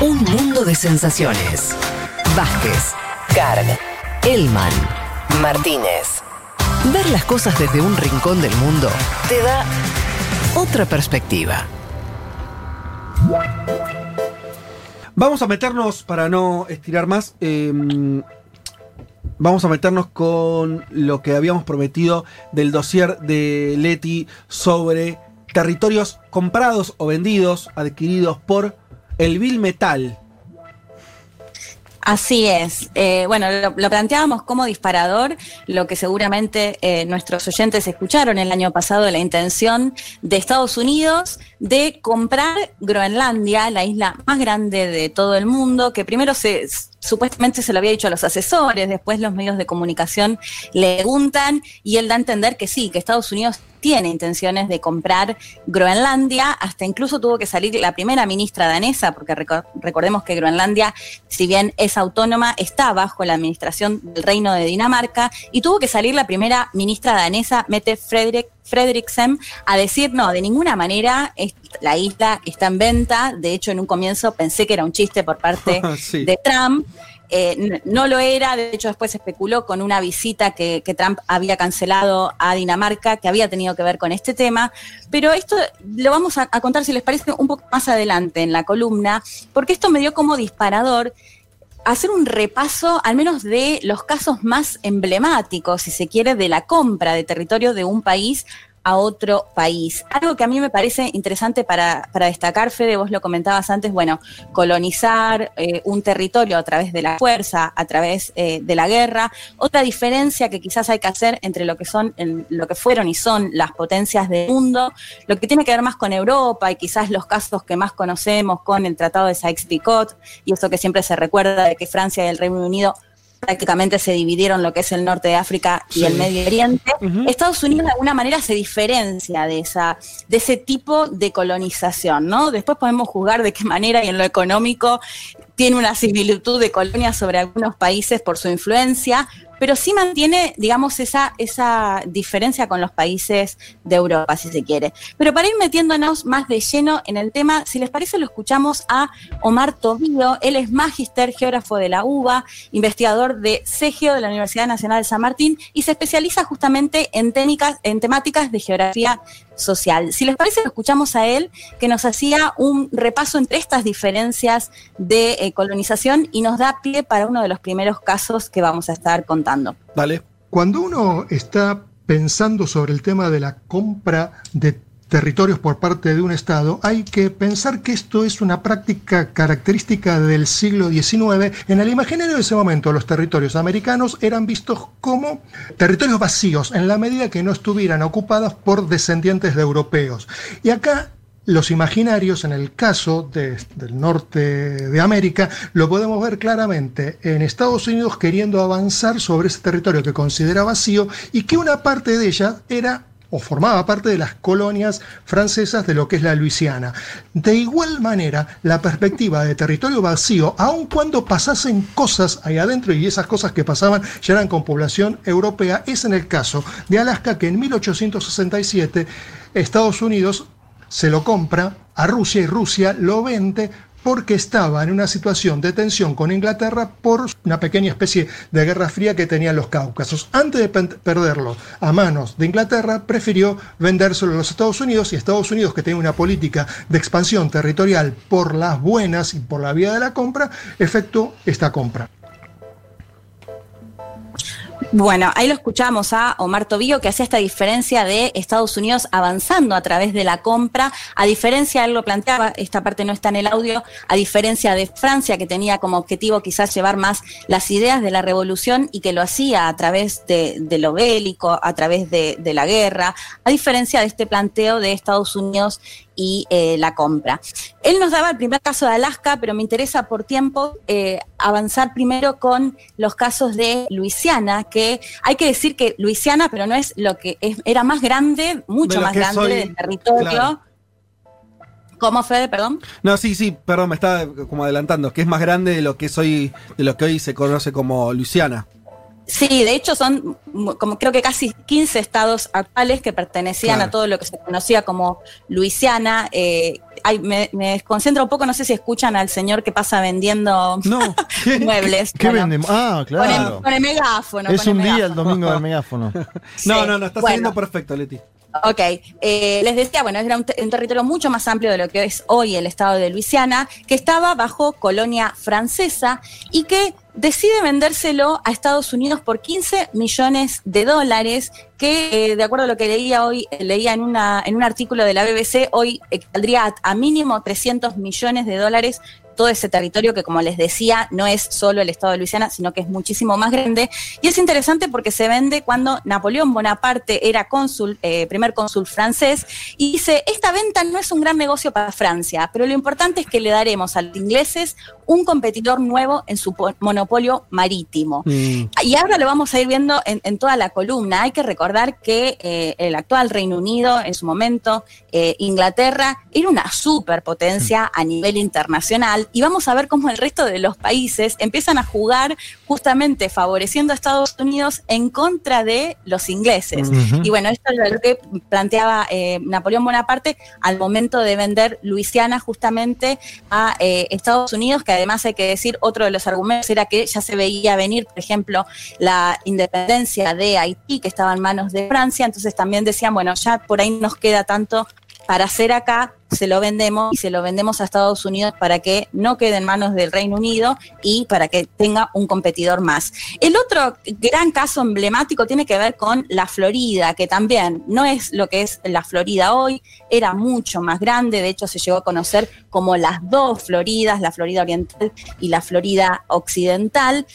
Un mundo de sensaciones. Vázquez, Carg, Elman, Martínez. Ver las cosas desde un rincón del mundo te da otra perspectiva. Vamos a meternos, para no estirar más, eh, vamos a meternos con lo que habíamos prometido del dossier de Leti sobre territorios comprados o vendidos, adquiridos por el Bill Metal. Así es. Eh, bueno, lo, planteábamos como disparador, lo que seguramente eh, nuestros oyentes escucharon el año pasado, la intención de Estados Unidos de comprar Groenlandia, la isla más grande de todo el mundo, que primero se supuestamente se lo había dicho a los asesores, después los medios de comunicación le preguntan y él da a entender que sí, que Estados Unidos tiene intenciones de comprar Groenlandia, hasta incluso tuvo que salir la primera ministra danesa, porque recordemos que Groenlandia, si bien es autónoma, está bajo la administración del Reino de Dinamarca, y tuvo que salir la primera ministra danesa, Mette Frederik Frederiksen a decir, no, de ninguna manera la isla está en venta. De hecho, en un comienzo pensé que era un chiste por parte sí. de Trump. Eh, no lo era, de hecho después especuló con una visita que, que, Trump había cancelado a Dinamarca, que había tenido que ver con este tema, pero esto lo vamos a, a contar, si les parece, un poco más adelante en la columna, porque esto me dio como disparador hacer un repaso al menos de los casos más emblemáticos, si se quiere, de la compra de territorio de un país a otro país. Algo que a mí me parece interesante para, para destacar, Fede, vos lo comentabas antes, bueno, colonizar eh, un territorio a través de la fuerza, a través eh, de la guerra. Otra diferencia que quizás hay que hacer entre lo que son, en, lo que fueron y son las potencias del mundo, lo que tiene que ver más con Europa y quizás los casos que más conocemos con el Tratado de Sykes-Picot y eso que siempre se recuerda de que Francia y el Reino Unido prácticamente se dividieron lo que es el norte de África y sí. el Medio Oriente. Uh -huh. Estados Unidos de alguna manera se diferencia de esa, de ese tipo de colonización, ¿no? Después podemos juzgar de qué manera y en lo económico tiene una similitud de colonia sobre algunos países por su influencia, pero sí mantiene, digamos, esa, esa diferencia con los países de Europa, si se quiere. Pero para ir metiéndonos más de lleno en el tema, si les parece, lo escuchamos a Omar Tobío. Él es magister, geógrafo de la UBA, investigador de CEGEO de la Universidad Nacional de San Martín y se especializa justamente en, técnicas, en temáticas de geografía social. Si les parece, lo escuchamos a él, que nos hacía un repaso entre estas diferencias de eh, colonización y nos da pie para uno de los primeros casos que vamos a estar contando. Dale. Cuando uno está pensando sobre el tema de la compra de territorios por parte de un Estado, hay que pensar que esto es una práctica característica del siglo XIX. En el imaginario de ese momento, los territorios americanos eran vistos como territorios vacíos, en la medida que no estuvieran ocupados por descendientes de europeos. Y acá los imaginarios, en el caso de, del norte de América, lo podemos ver claramente en Estados Unidos queriendo avanzar sobre ese territorio que considera vacío y que una parte de ella era o formaba parte de las colonias francesas de lo que es la Luisiana. De igual manera, la perspectiva de territorio vacío, aun cuando pasasen cosas ahí adentro y esas cosas que pasaban ya eran con población europea, es en el caso de Alaska que en 1867 Estados Unidos se lo compra a Rusia y Rusia lo vende porque estaba en una situación de tensión con Inglaterra por una pequeña especie de guerra fría que tenían los Cáucasos. Antes de perderlo a manos de Inglaterra, prefirió vendérselo a los Estados Unidos y Estados Unidos, que tenía una política de expansión territorial por las buenas y por la vía de la compra, efectuó esta compra. Bueno, ahí lo escuchamos a Omar Tobío que hacía esta diferencia de Estados Unidos avanzando a través de la compra, a diferencia, él lo planteaba, esta parte no está en el audio, a diferencia de Francia que tenía como objetivo quizás llevar más las ideas de la revolución y que lo hacía a través de, lo bélico, a través de la guerra, a diferencia de este planteo de Estados Unidos y eh, la compra. Él nos daba el primer caso de Alaska, pero me interesa por tiempo eh, avanzar primero con los casos de Luisiana, que hay que decir que Luisiana, pero no es lo que es, era más grande, mucho más grande soy, del territorio. Claro. ¿Cómo, Fede, perdón? No, sí, sí, perdón, me estaba como adelantando, que es más grande de lo que soy, de lo que hoy se conoce como Luisiana. Sí, de hecho son como creo que casi 15 estados actuales que pertenecían Claro. a todo lo que se conocía como Luisiana. Eh, ay, me, me desconcentro un poco, no sé si escuchan al señor que pasa vendiendo No. ¿Qué, muebles. ¿Qué Bueno, vendemos? Ah, Con, el, claro. con el megáfono. Es con un el día el domingo del megáfono. Sí, No, no, no, está bueno. saliendo perfecto, Leti. Ok, eh, les decía, bueno, era un, te- un territorio mucho más amplio de lo que es hoy el estado de Luisiana, que estaba bajo colonia francesa y que decide vendérselo a Estados Unidos por 15 millones de dólares, que eh, de acuerdo a lo que leía hoy, leía en, una, en un artículo de la BBC, hoy equivaldría a, a mínimo 300 millones de dólares todo ese territorio que, como les decía, no es solo el estado de Luisiana, sino que es muchísimo más grande. Y es interesante porque se vende cuando Napoleón Bonaparte era cónsul, eh, primer cónsul francés, y dice, esta venta no es un gran negocio para Francia, pero lo importante es que le daremos a los ingleses un competidor nuevo en su po- monopolio marítimo. Mm. Y ahora lo vamos a ir viendo en, en toda la columna. Hay que recordar que eh, el actual Reino Unido, en su momento, eh, Inglaterra, era una superpotencia a nivel internacional. Y vamos a ver cómo el resto de los países empiezan a jugar justamente favoreciendo a Estados Unidos en contra de los ingleses. Y bueno, esto es lo que planteaba eh, Napoleón Bonaparte al momento de vender Luisiana justamente a eh, Estados Unidos, que además hay que decir, otro de los argumentos era que ya se veía venir, por ejemplo, la independencia de Haití, que estaba en manos de Francia, entonces también decían, bueno, ya por ahí nos queda tanto para hacer acá, se lo vendemos y se lo vendemos a Estados Unidos para que no quede en manos del Reino Unido y para que tenga un competidor más. El otro gran caso emblemático tiene que ver con la Florida, que también no es lo que es la Florida hoy, era mucho más grande, de hecho se llegó a conocer como las dos Floridas, la Florida Oriental y la Florida Occidental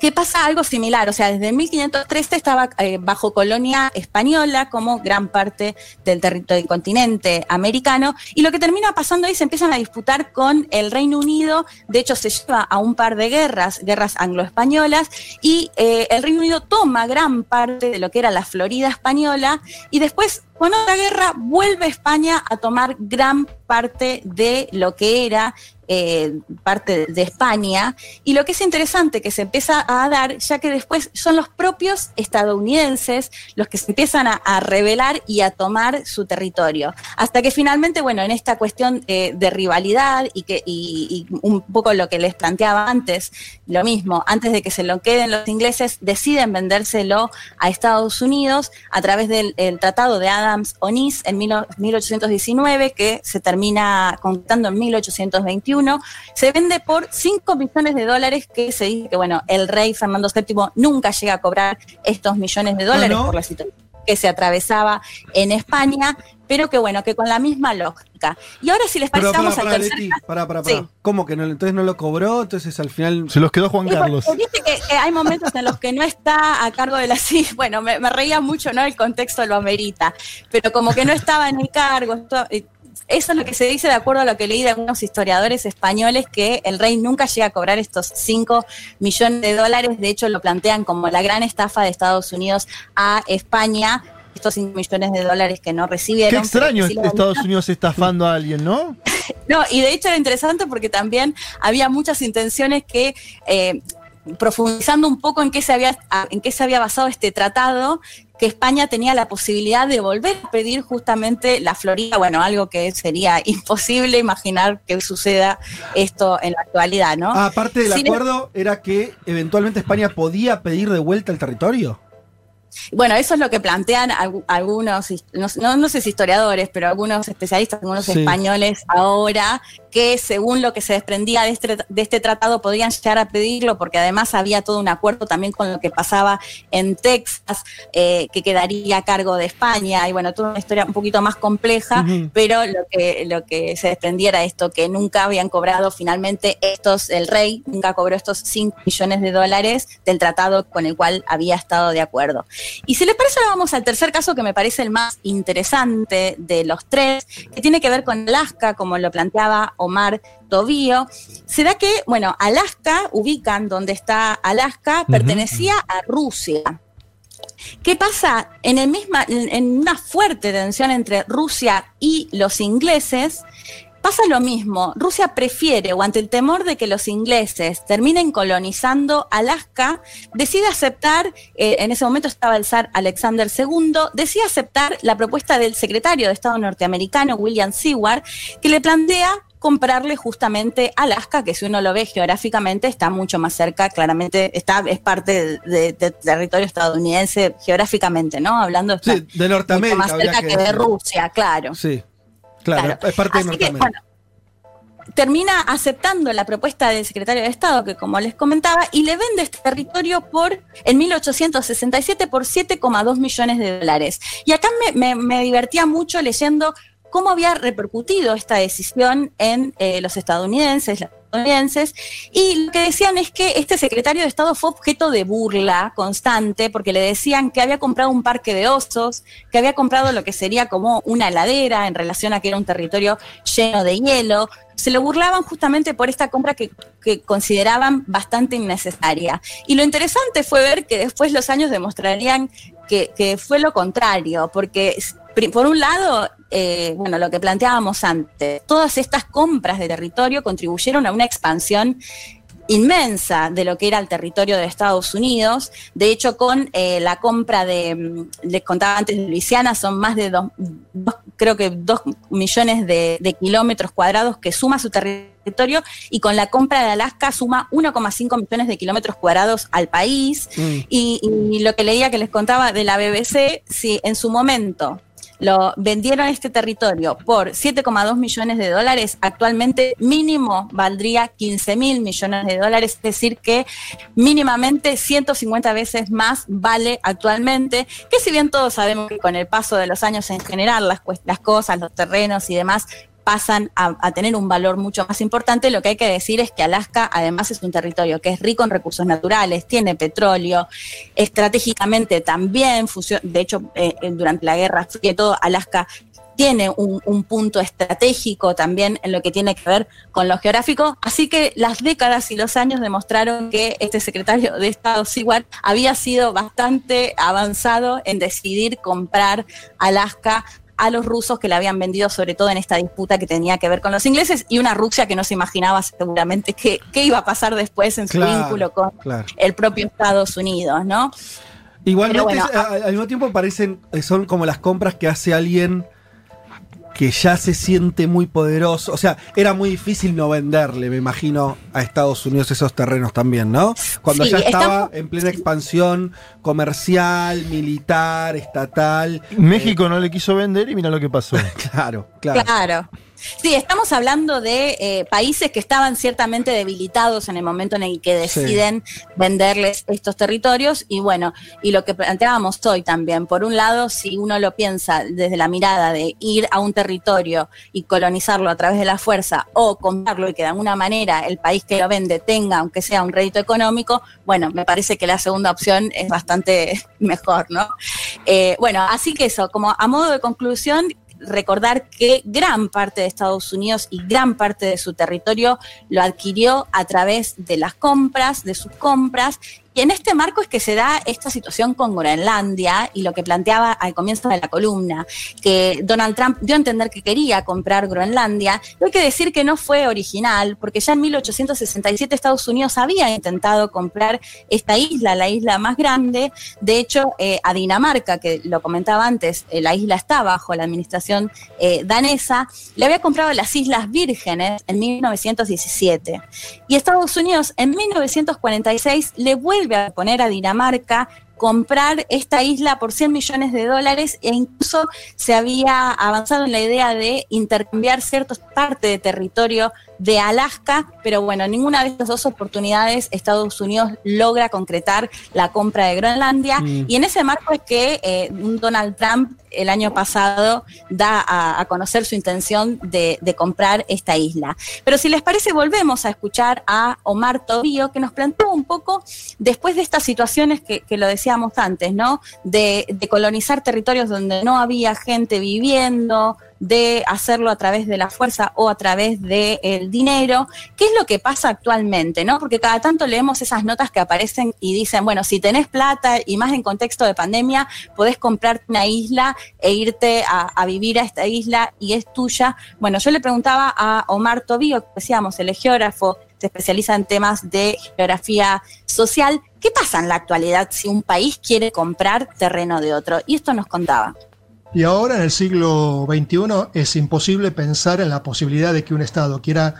que pasa algo similar, o sea, desde 1513 estaba eh, bajo colonia española como gran parte del territorio del continente americano, y lo que termina pasando ahí se empiezan a disputar con el Reino Unido, de hecho se lleva a un par de guerras, guerras anglo-españolas, y eh, el Reino Unido toma gran parte de lo que era la Florida española, y después con otra guerra vuelve España a tomar gran parte de lo que era eh, parte de España. Y lo que es interesante que se empieza a dar, ya que después son los propios estadounidenses los que se empiezan a, rebelar y a tomar su territorio. Hasta que finalmente, bueno, en esta cuestión eh, de rivalidad y, que, y, un poco lo que les planteaba antes, lo mismo, antes de que se lo queden los ingleses, deciden vendérselo a Estados Unidos a través del el tratado de Adams-Onis en mil- 1819, que se termina concretando en 1821. Se vende por 5 millones de dólares, que se dice que, bueno, el rey Fernando VII nunca llega a cobrar estos millones de dólares no. por la situación que se atravesaba en España, pero que bueno, que con la misma lógica. Y ahora si les parece, vamos al pará, tercer Leti, caso. pará, pará, pará. Sí. ¿Cómo que no? Entonces no lo cobró, entonces al final. Se los quedó Juan Carlos. Viste que, que hay momentos en los que no está a cargo de la sí, bueno, me, me reía mucho, ¿no? El contexto lo amerita, pero como que no estaba en el cargo. Eso es lo que se dice de acuerdo a lo que leí de algunos historiadores españoles, que el rey nunca llega a cobrar estos 5 millones de dólares. De hecho, lo plantean como la gran estafa de Estados Unidos a España, estos 5 millones de dólares que no recibieron. Qué extraño sí Estados Unidos estafando a alguien, ¿no? no, y de hecho era interesante porque también había muchas intenciones que, eh, profundizando un poco en qué, se había, en qué se había basado este tratado, que España tenía la posibilidad de volver a pedir justamente la Florida, bueno, algo que sería imposible imaginar que suceda esto en la actualidad, ¿no? Ah, aparte del Sin- acuerdo, era que eventualmente España podía pedir de vuelta el territorio. Bueno, eso es lo que plantean algu- algunos, no, no- sé si historiadores, pero algunos especialistas, algunos Sí. españoles ahora, que según lo que se desprendía de este, de este tratado podían llegar a pedirlo, porque además había todo un acuerdo también con lo que pasaba en Texas, eh, que quedaría a cargo de España, y bueno, toda una historia un poquito más compleja, pero lo que, lo que se desprendía era esto, que nunca habían cobrado finalmente estos, el rey nunca cobró estos 5 millones de dólares del tratado con el cual había estado de acuerdo. Y si les parece, ahora vamos al tercer caso que me parece el más interesante de los tres, que tiene que ver con Alaska, como lo planteaba Omar Tobío. Se da que, bueno, Alaska, ubican donde está Alaska, pertenecía a Rusia. ¿Qué pasa? En, el misma, en en una fuerte tensión entre Rusia y los ingleses, pasa lo mismo. Rusia prefiere, o ante el temor de que los ingleses terminen colonizando Alaska, decide aceptar, eh, en ese momento estaba el zar Alexander II, decide aceptar la propuesta del secretario de Estado norteamericano, William Seward, que le plantea comprarle justamente Alaska, que si uno lo ve geográficamente está mucho más cerca, claramente está, es parte de, de territorio estadounidense geográficamente, ¿no? Hablando Sí, de Norteamérica. mucho más cerca que, de decirlo. Rusia, claro. Sí, claro, Claro. es parte de Así que, Norteamérica. bueno, termina aceptando la propuesta del secretario de Estado, que como les comentaba, y le vende este territorio por, en 1867, por 7,2 millones de dólares. Y acá me, me- me divertía mucho leyendo cómo había repercutido esta decisión en eh, los estadounidenses, las y lo que decían es que este secretario de Estado fue objeto de burla constante, porque le decían que había comprado un parque de osos, que había comprado lo que sería como una heladera en relación a que era un territorio lleno de hielo. Se lo burlaban justamente por esta compra que, que consideraban bastante innecesaria. Y lo interesante fue ver que después los años demostrarían que, que fue lo contrario, porque por un lado, eh, bueno, lo que planteábamos antes, todas estas compras de territorio contribuyeron a una expansión inmensa de lo que era el territorio de Estados Unidos. De hecho, con eh, la compra de, mm, les contaba antes de Luisiana, son más de dos, dos- creo que dos millones de, de kilómetros cuadrados que suma su territorio y con la compra de Alaska suma 1,5 millones de kilómetros cuadrados al país. Mm. Y, y lo que leía que les contaba de la BBC, si en su momento lo vendieron este territorio por 7,2 millones de dólares, actualmente mínimo valdría 15 mil millones de dólares, es decir, que mínimamente 150 veces más vale actualmente, que si bien todos sabemos que con el paso de los años en general las, las cosas, los terrenos y demás pasan a, tener un valor mucho más importante, lo que hay que decir es que Alaska además es un territorio que es rico en recursos naturales, tiene petróleo, estratégicamente también, de hecho, eh, eh, durante la Guerra Fría todo, Alaska tiene un, un punto estratégico también en lo que tiene que ver con lo geográfico. Así que las décadas y los años demostraron que este secretario de Estado, Seward, había sido bastante avanzado en decidir comprar Alaska a los rusos que le habían vendido, sobre todo en esta disputa que tenía que ver con los ingleses, y una Rusia que no se imaginaba seguramente qué, qué iba a pasar después en su Claro, vínculo con claro. el propio Estados Unidos, ¿no? Igualmente, bueno, al mismo tiempo parecen, eh, son como las compras que hace alguien que ya se siente muy poderoso. O sea, era muy difícil no venderle, me imagino, a Estados Unidos esos terrenos también, ¿no? Cuando Sí, ya estaba estamos- en plena expansión comercial, militar, estatal. México no le quiso vender y mira lo que pasó. Claro, claro. Claro. Sí, estamos hablando de eh, países que estaban ciertamente debilitados en el momento en el que deciden venderles estos territorios y bueno, y lo que planteábamos hoy también, por un lado, si uno lo piensa desde la mirada de ir a un territorio y colonizarlo a través de la fuerza o comprarlo y que de alguna manera el país que lo vende tenga, aunque sea un rédito económico, bueno, me parece que la segunda opción es bastante mejor, ¿no? Eh, bueno, así que eso, como a modo de conclusión, recordar que gran parte de Estados Unidos y gran parte de su territorio lo adquirió a través de las compras, de sus compras. En este marco es que se da esta situación con Groenlandia y lo que planteaba al comienzo de la columna, que Donald Trump dio a entender que quería comprar Groenlandia. Hay que decir que no fue original, porque ya en 1867 Estados Unidos había intentado comprar esta isla, la isla más grande. De hecho, eh, a Dinamarca, que lo comentaba antes, eh, la isla está bajo la administración eh, danesa, le había comprado las Islas Vírgenes en 1917. Y Estados Unidos en 1946 le vuelve a poner a Dinamarca comprar esta isla por 100 millones de dólares e incluso se había avanzado en la idea de intercambiar ciertas partes de territorio de Alaska, pero bueno, en ninguna de estas dos oportunidades Estados Unidos logra concretar la compra de Groenlandia Mm. y en ese marco es que eh, Donald Trump el año pasado da a, a conocer su intención de, de comprar esta isla. Pero si les parece, volvemos a escuchar a Omar Tobío, que nos planteó un poco, después de estas situaciones que, que lo decíamos antes, ¿no? De, de colonizar territorios donde no había gente viviendo, de hacerlo a través de la fuerza o a través del dinero. ¿Qué es lo que pasa actualmente? ¿no? Porque cada tanto leemos esas notas que aparecen y dicen, bueno, si tenés plata y más en contexto de pandemia, podés comprarte una isla e irte a, vivir a esta isla y es tuya. Bueno, yo le preguntaba a Omar Tobío, que decíamos, el geógrafo, se especializa en temas de geografía social. ¿Qué pasa en la actualidad si un país quiere comprar terreno de otro? Y esto nos contaba. Y ahora en el siglo XXI es imposible pensar en la posibilidad de que un Estado quiera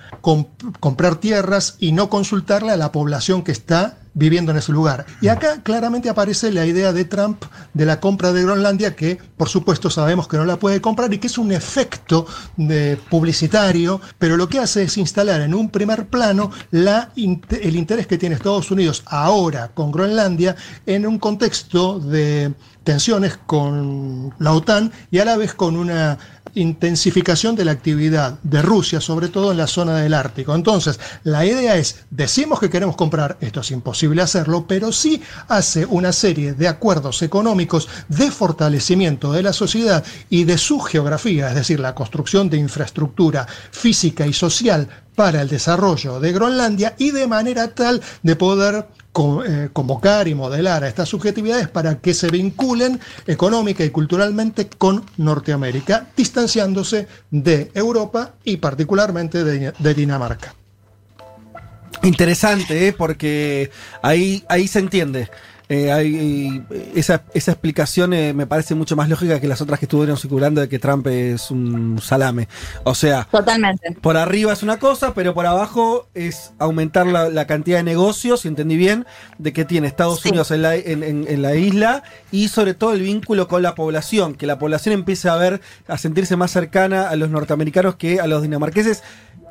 comprar tierras y no consultarle a la población que está viviendo en ese lugar. Y acá claramente aparece la idea de Trump de la compra de Groenlandia, que por supuesto sabemos que no la puede comprar y que es un efecto de publicitario, pero lo que hace es instalar en un primer plano la, el interés que tiene Estados Unidos ahora con Groenlandia en un contexto de tensiones con la OTAN y a la vez con una intensificación de la actividad de Rusia, sobre todo en la zona del Ártico. Entonces, la idea es, decimos que queremos comprar, esto es imposible hacerlo, pero sí hace una serie de acuerdos económicos de fortalecimiento de la sociedad y de su geografía, es decir, la construcción de infraestructura física y social para el desarrollo de Groenlandia y de manera tal de poder convocar y modelar a estas subjetividades para que se vinculen económica y culturalmente con Norteamérica, distanciándose de Europa y particularmente de, Dinamarca. Interesante, ¿eh? porque ahí, ahí se entiende. Eh, hay, esa, esa explicación eh, me parece mucho más lógica que las otras que estuvieron circulando de que Trump es un salame. O sea, totalmente. Por arriba es una cosa, pero por abajo es aumentar la, cantidad de negocios, si entendí bien, de que tiene Estados Unidos en la, en, la isla y sobre todo el vínculo con la población, que la población empiece a ver, a sentirse más cercana a los norteamericanos que a los dinamarqueses.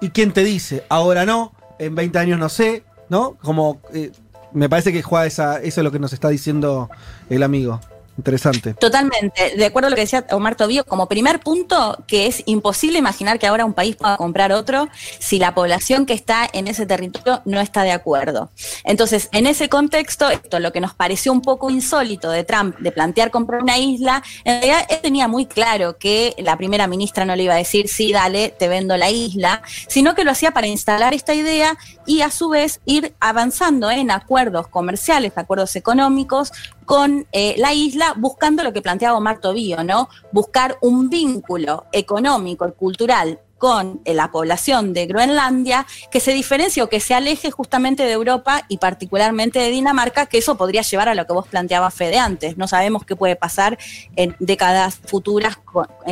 ¿Y quién te dice? Ahora no, en 20 años no sé, ¿no? Como eh, me parece que juega esa, eso es lo que nos está diciendo el amigo. Interesante. Totalmente. De acuerdo a lo que decía Omar Tobío, como primer punto, que es imposible imaginar que ahora un país pueda comprar otro si la población que está en ese territorio no está de acuerdo. Entonces, en ese contexto, esto lo que nos pareció un poco insólito de Trump de plantear comprar una isla, en realidad él tenía muy claro que la primera ministra no le iba a decir, sí, dale, te vendo la isla, sino que lo hacía para instalar esta idea y a su vez ir avanzando en acuerdos comerciales, acuerdos económicos con eh, la isla, buscando lo que planteaba Omar Tobío, ¿no? Buscar un vínculo económico y cultural con eh, la población de Groenlandia que se diferencie o que se aleje justamente de Europa y particularmente de Dinamarca, que eso podría llevar a lo que vos planteabas Fede antes. No sabemos qué puede pasar en décadas futuras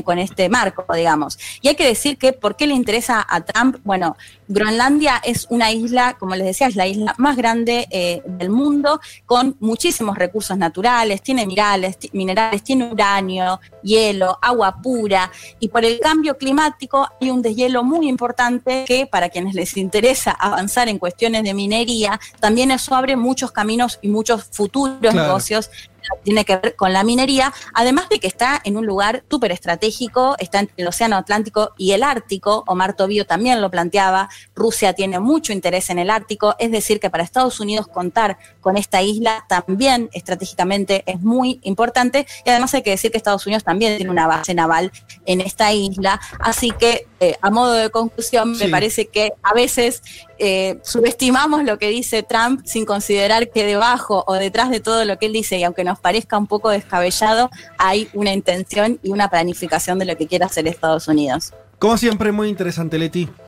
con, eh, este marco, digamos. Y hay que decir que, ¿por qué le interesa a Trump? Bueno, Groenlandia es una isla, como les decía, es la isla más grande eh, del mundo, con muchísimos recursos naturales, tiene minerales, minerales, tiene uranio, hielo, agua pura, y por el cambio climático hay un deshielo muy importante que para quienes les interesa avanzar en cuestiones de minería, también eso abre muchos caminos y muchos futuros negocios tiene que ver con la minería, además de que está en un lugar súper estratégico, está entre el Océano Atlántico y el Ártico, Omar Tobío también lo planteaba, Rusia tiene mucho interés en el Ártico, es decir, que para Estados Unidos contar con esta isla también estratégicamente es muy importante y además hay que decir que Estados Unidos también tiene una base naval en esta isla, así que eh, a modo de conclusión me parece que a veces eh, subestimamos lo que dice Trump sin considerar que debajo o detrás de todo lo que él dice, y aunque nos parezca un poco descabellado, hay una intención y una planificación de lo que quiere hacer Estados Unidos. Como siempre, muy interesante, Leti.